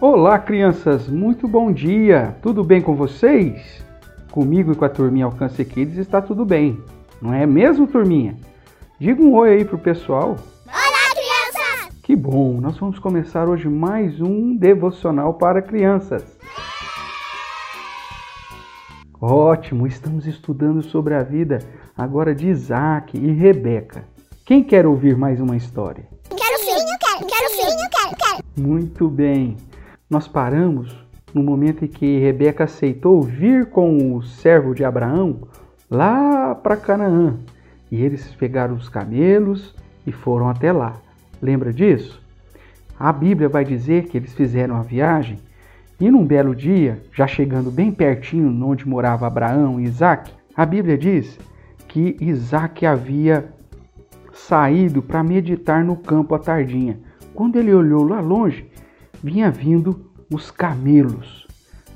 Olá, crianças, muito bom dia! Tudo bem com vocês? Comigo e com a turminha Alcance Kids está tudo bem, não é mesmo, turminha? Diga um oi aí pro pessoal. Olá, crianças! Que bom! Nós vamos começar hoje mais um devocional para crianças. Ótimo! Estamos estudando sobre a vida agora de Isaac e Rebeca. Quem quer ouvir mais uma história? Quero sim, eu quero, quero sim, eu quero, quero. Muito bem. Nós paramos no momento em que Rebeca aceitou vir com o servo de Abraão lá para Canaã. E eles pegaram os camelos e foram até lá. Lembra disso? A Bíblia vai dizer que eles fizeram a viagem e num belo dia, já chegando bem pertinho onde morava Abraão e Isaac, a Bíblia diz que Isaac havia saído para meditar no campo à tardinha. Quando ele olhou lá longe, vinha vindo os camelos.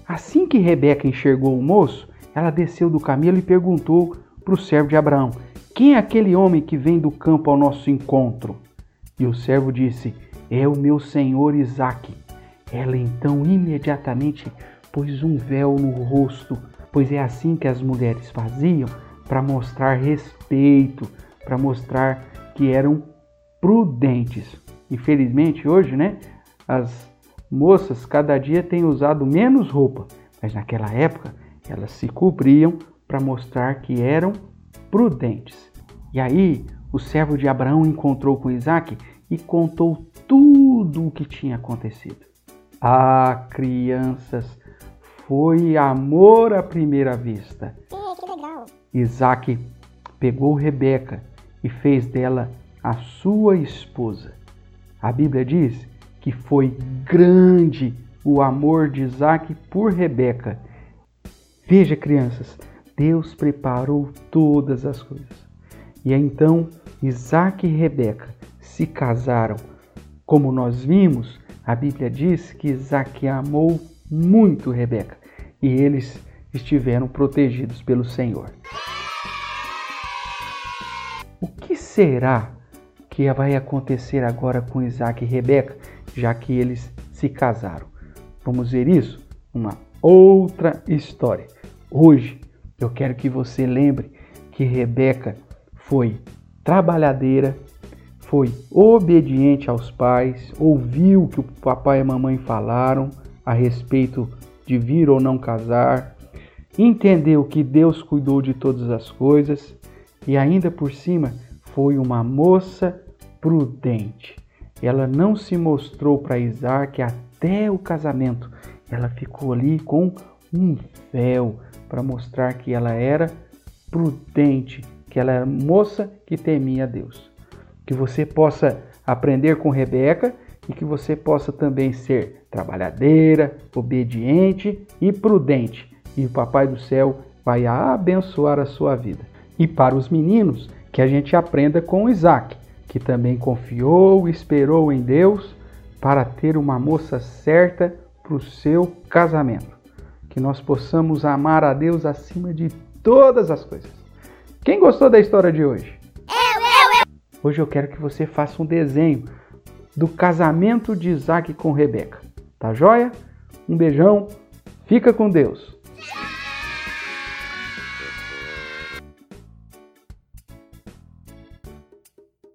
Assim que Rebeca enxergou o moço, ela desceu do camelo e perguntou para o servo de Abraão: Quem é aquele homem que vem do campo ao nosso encontro? E o servo disse: É o meu senhor Isaque. Ela então imediatamente pôs um véu no rosto, pois é assim que as mulheres faziam para mostrar respeito, para mostrar que eram prudentes. Infelizmente hoje, né, as moças cada dia têm usado menos roupa, mas naquela época elas se cobriam para mostrar que eram prudentes. E aí o servo de Abraão encontrou com Isaac e contou tudo o que tinha acontecido. Ah, crianças, foi amor à primeira vista. Isaac pegou Rebeca e fez dela a sua esposa. A Bíblia diz que foi grande o amor de Isaac por Rebeca. Veja, crianças, Deus preparou todas as coisas. E então Isaac e Rebeca se casaram. Como nós vimos, a Bíblia diz que Isaac amou muito Rebeca e eles estiveram protegidos pelo Senhor. O que será que vai acontecer agora com Isaac e Rebeca, já que eles se casaram? Vamos ver isso? Uma outra história. Hoje eu quero que você lembre que Rebeca foi trabalhadeira, foi obediente aos pais, ouviu o que o papai e a mamãe falaram a respeito de vir ou não casar, entendeu que Deus cuidou de todas as coisas e ainda por cima foi uma moça prudente. Ela não se mostrou para Isaac até o casamento. Ela ficou ali com um véu para mostrar que ela era prudente, que ela era moça que temia Deus. Que você possa aprender com Rebeca e que você possa também ser trabalhadeira, obediente e prudente. E o Papai do Céu vai abençoar a sua vida. E para os meninos, que a gente aprenda com Isaac, que também confiou e esperou em Deus para ter uma moça certa para o seu casamento. Que nós possamos amar a Deus acima de todas as coisas. Quem gostou da história de hoje? Eu, eu, eu. Hoje eu quero que você faça um desenho do casamento de Isaac com Rebeca. Tá joia? Um beijão, fica com Deus.